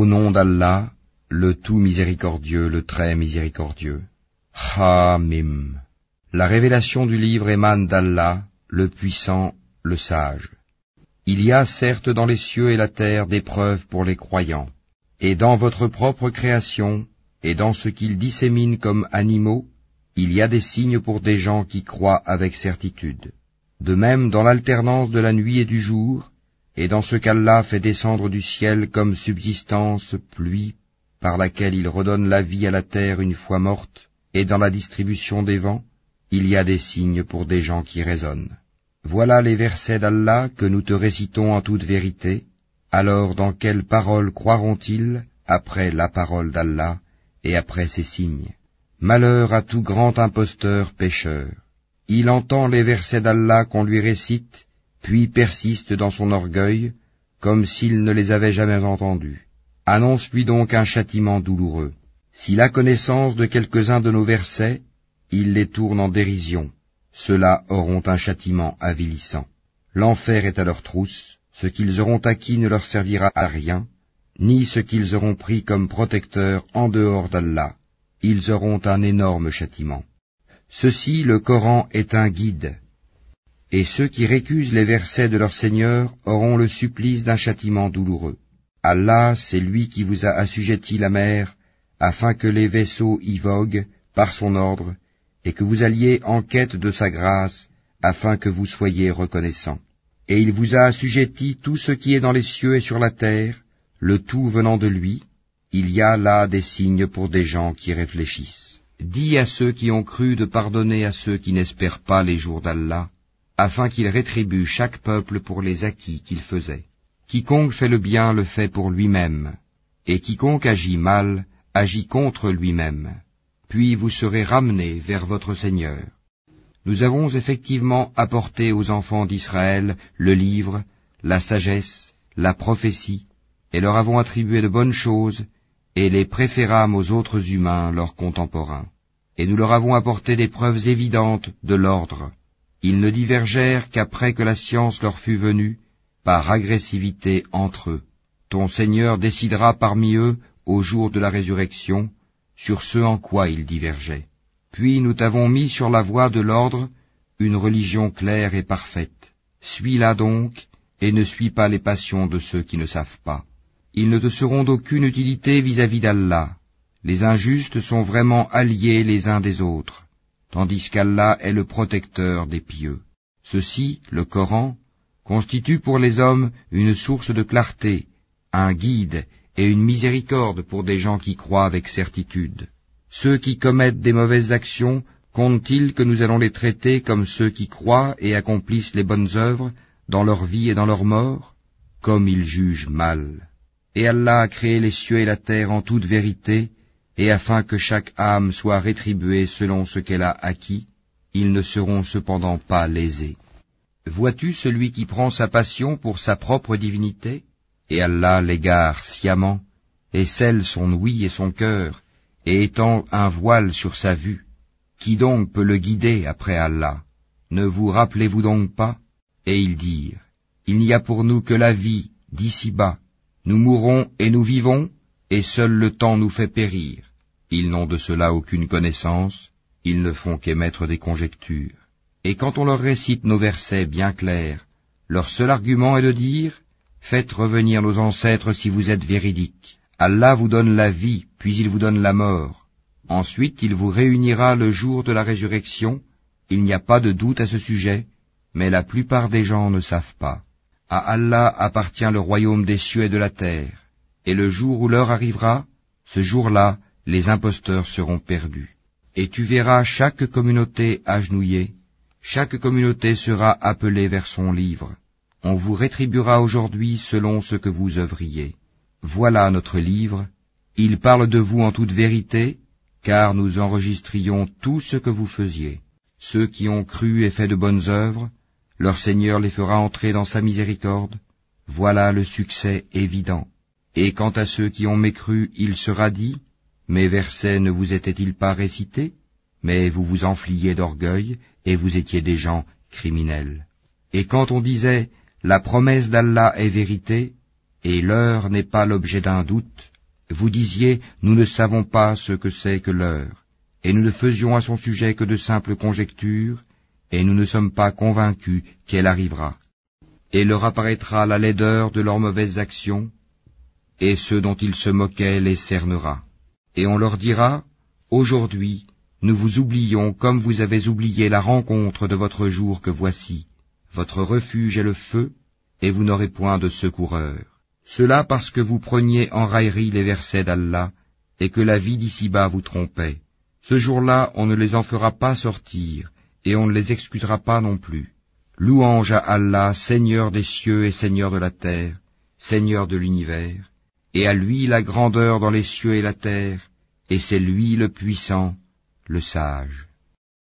Au nom d'Allah, le tout miséricordieux, le très miséricordieux. Hamim. La révélation du livre émane d'Allah, le puissant, le sage. Il y a certes dans les cieux et la terre des preuves pour les croyants, et dans votre propre création, et dans ce qu'ils disséminent comme animaux, il y a des signes pour des gens qui croient avec certitude. De même dans l'alternance de la nuit et du jour, et dans ce qu'Allah fait descendre du ciel comme subsistance pluie, par laquelle il redonne la vie à la terre une fois morte, et dans la distribution des vents, il y a des signes pour des gens qui raisonnent. Voilà les versets d'Allah que nous te récitons en toute vérité, alors dans quelle parole croiront-ils après la parole d'Allah et après ces signes? Malheur à tout grand imposteur pécheur. Il entend les versets d'Allah qu'on lui récite, puis persiste dans son orgueil, comme s'il ne les avait jamais entendus. Annonce-lui donc un châtiment douloureux. S'il a connaissance de quelques-uns de nos versets, il les tourne en dérision. Ceux-là auront un châtiment avilissant. L'enfer est à leur trousse, ce qu'ils auront acquis ne leur servira à rien, ni ce qu'ils auront pris comme protecteur en dehors d'Allah. Ils auront un énorme châtiment. Ceci, le Coran, est un guide. Et ceux qui récusent les versets de leur Seigneur auront le supplice d'un châtiment douloureux. Allah, c'est lui qui vous a assujetti la mer, afin que les vaisseaux y voguent, par son ordre, et que vous alliez en quête de sa grâce, afin que vous soyez reconnaissants. Et il vous a assujetti tout ce qui est dans les cieux et sur la terre, le tout venant de lui, il y a là des signes pour des gens qui réfléchissent. Dis à ceux qui ont cru de pardonner à ceux qui n'espèrent pas les jours d'Allah, afin qu'il rétribue chaque peuple pour les acquis qu'il faisait. Quiconque fait le bien le fait pour lui-même, et quiconque agit mal agit contre lui-même puis vous serez ramenés vers votre Seigneur. Nous avons effectivement apporté aux enfants d'Israël le livre, la sagesse, la prophétie, et leur avons attribué de bonnes choses, et les préférâmes aux autres humains, leurs contemporains. Et nous leur avons apporté des preuves évidentes de l'ordre. Ils ne divergèrent qu'après que la science leur fut venue, par agressivité entre eux. Ton Seigneur décidera parmi eux, au jour de la résurrection, sur ce en quoi ils divergeaient. Puis nous t'avons mis sur la voie de l'ordre une religion claire et parfaite. Suis-la donc, et ne suis pas les passions de ceux qui ne savent pas. Ils ne te seront d'aucune utilité vis-à-vis d'Allah. Les injustes sont vraiment alliés les uns des autres, tandis qu'Allah est le protecteur des pieux. Ceci, le Coran, constitue pour les hommes une source de clarté, un guide et une miséricorde pour des gens qui croient avec certitude. Ceux qui commettent des mauvaises actions, comptent-ils que nous allons les traiter comme ceux qui croient et accomplissent les bonnes œuvres dans leur vie et dans leur mort? Comme ils jugent mal. Et Allah a créé les cieux et la terre en toute vérité, et afin que chaque âme soit rétribuée selon ce qu'elle a acquis, ils ne seront cependant pas lésés. Vois-tu celui qui prend sa passion pour sa propre divinité? Et Allah l'égare sciemment, et scelle son ouïe et son cœur, et étend un voile sur sa vue. Qui donc peut le guider après Allah? Ne vous rappelez-vous donc pas? Et ils dirent, Il n'y a pour nous que la vie, d'ici-bas. Nous mourrons et nous vivons, et seul le temps nous fait périr. Ils n'ont de cela aucune connaissance, ils ne font qu'émettre des conjectures. Et quand on leur récite nos versets bien clairs, leur seul argument est de dire, Faites revenir nos ancêtres si vous êtes véridiques. Allah vous donne la vie, puis il vous donne la mort. Ensuite il vous réunira le jour de la résurrection. Il n'y a pas de doute à ce sujet, mais la plupart des gens ne savent pas. À Allah appartient le royaume des cieux et de la terre. Et le jour où l'heure arrivera, ce jour-là, les imposteurs seront perdus. Et tu verras chaque communauté agenouillée, chaque communauté sera appelée vers son livre on vous rétribuera aujourd'hui selon ce que vous œuvriez. Voilà notre livre, il parle de vous en toute vérité, car nous enregistrions tout ce que vous faisiez. Ceux qui ont cru et fait de bonnes œuvres, leur Seigneur les fera entrer dans sa miséricorde. Voilà le succès évident. Et quant à ceux qui ont mécru, il sera dit, Mes versets ne vous étaient-ils pas récités? Mais vous vous enfliez d'orgueil, et vous étiez des gens criminels. Et quand on disait, la promesse d'Allah est vérité, et l'heure n'est pas l'objet d'un doute, vous disiez, nous ne savons pas ce que c'est que l'heure, et nous ne faisions à son sujet que de simples conjectures, et nous ne sommes pas convaincus qu'elle arrivera. Et leur apparaîtra la laideur de leurs mauvaises actions, et ceux dont ils se moquaient les cernera. Et on leur dira, Aujourd'hui, nous vous oublions comme vous avez oublié la rencontre de votre jour que voici. Votre refuge est le feu, et vous n'aurez point de secoureur. Cela parce que vous preniez en raillerie les versets d'Allah, et que la vie d'ici-bas vous trompait. Ce jour-là, on ne les en fera pas sortir, et on ne les excusera pas non plus. Louange à Allah, Seigneur des cieux et Seigneur de la terre, Seigneur de l'univers, et à lui la grandeur dans les cieux et la terre, et c'est lui le puissant, le sage.